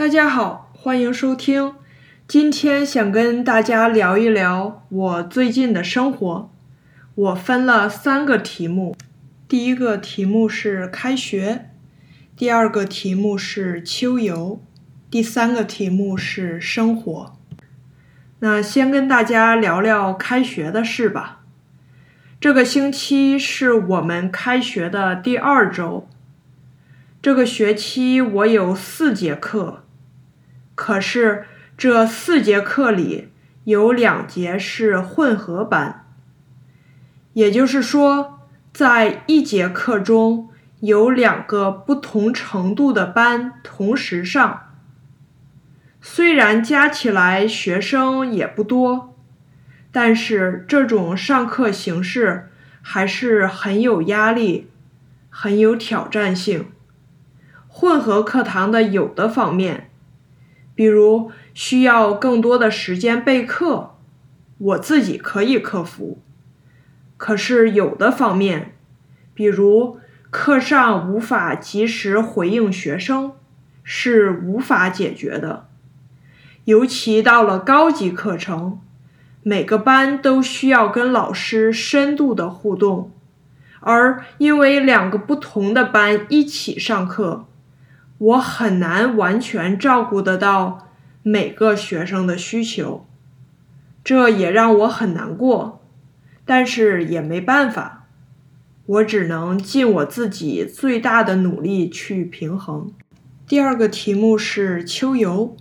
大家好，欢迎收听。今天想跟大家聊一聊我最近的生活。我分了三个题目，第一个题目是开学，第二个题目是秋游，第三个题目是生活。那先跟大家聊聊开学的事吧。这个星期是我们开学的第二周。这个学期我有四节课，可是这四节课里有两节是混合班，也就是说，在一节课中有两个不同程度的班同时上。虽然加起来学生也不多，但是这种上课形式还是很有压力、很有挑战性。混合课堂的有的方面，比如需要更多的时间备课，我自己可以克服；可是有的方面，比如课上无法及时回应学生，是无法解决的。尤其到了高级课程，每个班都需要跟老师深度的互动，而因为两个不同的班一起上课。我很难完全照顾得到每个学生的需求，这也让我很难过，但是也没办法，我只能尽我自己最大的努力去平衡。第二个题目是秋游，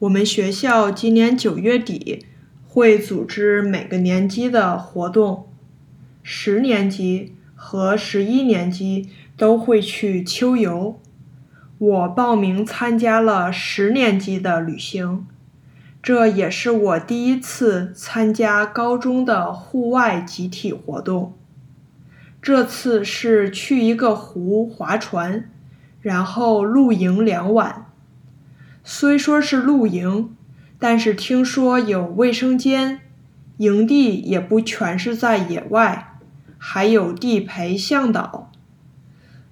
我们学校今年九月底会组织每个年级的活动，十年级和十一年级都会去秋游。我报名参加了十年级的旅行，这也是我第一次参加高中的户外集体活动。这次是去一个湖划船，然后露营两晚。虽说是露营，但是听说有卫生间，营地也不全是在野外，还有地陪向导。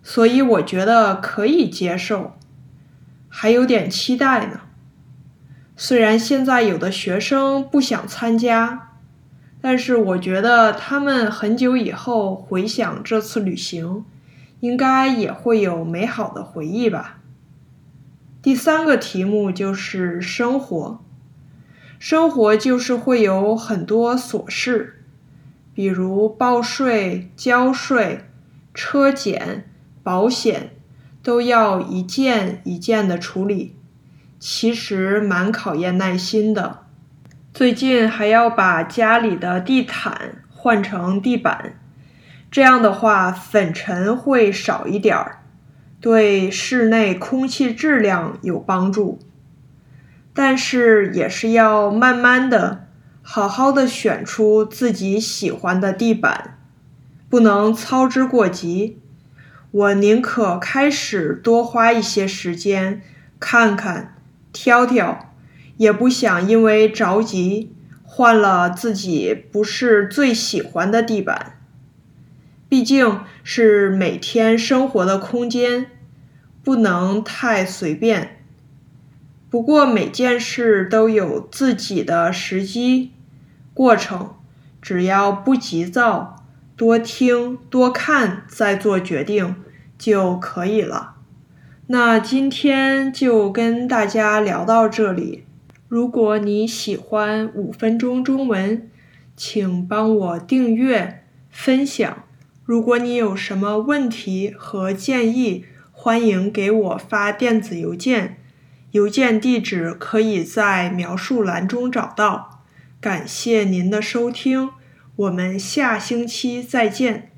所以我觉得可以接受，还有点期待呢。虽然现在有的学生不想参加，但是我觉得他们很久以后回想这次旅行，应该也会有美好的回忆吧。第三个题目就是生活，生活就是会有很多琐事，比如报税、交税、车检。保险都要一件一件的处理，其实蛮考验耐心的。最近还要把家里的地毯换成地板，这样的话粉尘会少一点儿，对室内空气质量有帮助。但是也是要慢慢的、好好的选出自己喜欢的地板，不能操之过急。我宁可开始多花一些时间看看、挑挑，也不想因为着急换了自己不是最喜欢的地板。毕竟是每天生活的空间，不能太随便。不过每件事都有自己的时机、过程，只要不急躁。多听多看再做决定就可以了。那今天就跟大家聊到这里。如果你喜欢五分钟中文，请帮我订阅分享。如果你有什么问题和建议，欢迎给我发电子邮件，邮件地址可以在描述栏中找到。感谢您的收听。我们下星期再见。